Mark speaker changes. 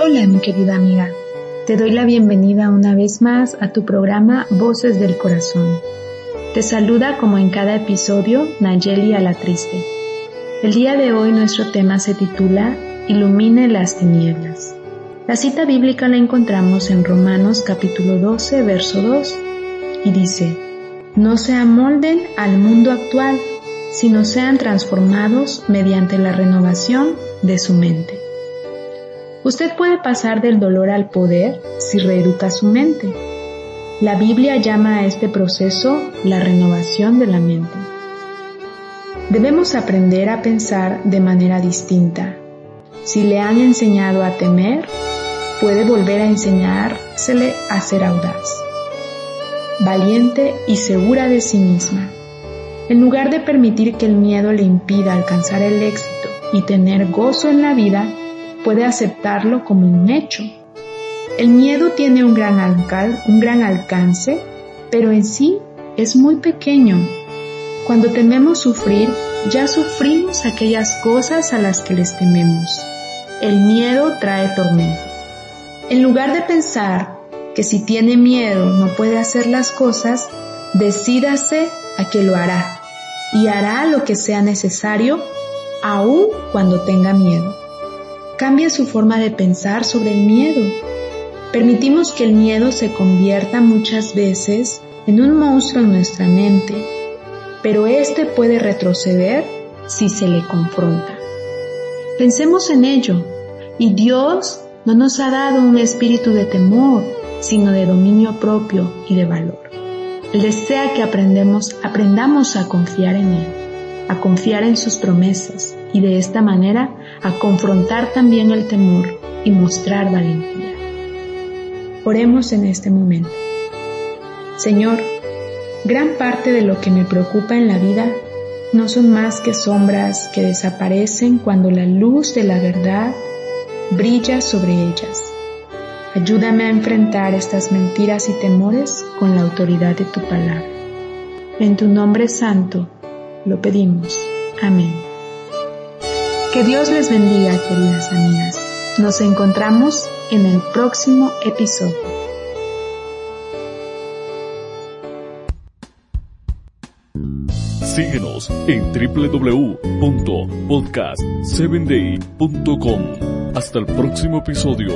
Speaker 1: Hola mi querida amiga, te doy la bienvenida una vez más a tu programa Voces del Corazón. Te saluda como en cada episodio Nayeli a la Triste. El día de hoy nuestro tema se titula Ilumine las tinieblas. La cita bíblica la encontramos en Romanos capítulo 12, verso 2, y dice, No se amolden al mundo actual, sino sean transformados mediante la renovación de su mente. Usted puede pasar del dolor al poder si reeduca su mente. La Biblia llama a este proceso la renovación de la mente. Debemos aprender a pensar de manera distinta. Si le han enseñado a temer, puede volver a enseñársele a ser audaz, valiente y segura de sí misma. En lugar de permitir que el miedo le impida alcanzar el éxito y tener gozo en la vida, puede aceptarlo como un hecho. El miedo tiene un gran, un gran alcance, pero en sí es muy pequeño. Cuando tememos sufrir, ya sufrimos aquellas cosas a las que les tememos. El miedo trae tormento. En lugar de pensar que si tiene miedo no puede hacer las cosas, decídase a que lo hará y hará lo que sea necesario aun cuando tenga miedo cambia su forma de pensar sobre el miedo. Permitimos que el miedo se convierta muchas veces en un monstruo en nuestra mente, pero este puede retroceder si se le confronta. Pensemos en ello, y Dios no nos ha dado un espíritu de temor, sino de dominio propio y de valor. Él desea que aprendemos, aprendamos a confiar en Él, a confiar en sus promesas, y de esta manera a confrontar también el temor y mostrar valentía. Oremos en este momento. Señor, gran parte de lo que me preocupa en la vida no son más que sombras que desaparecen cuando la luz de la verdad brilla sobre ellas. Ayúdame a enfrentar estas mentiras y temores con la autoridad de tu palabra. En tu nombre santo lo pedimos. Amén. Que Dios les bendiga, queridas amigas. Nos encontramos en el próximo episodio.
Speaker 2: Síguenos en www.podcast7day.com. Hasta el próximo episodio.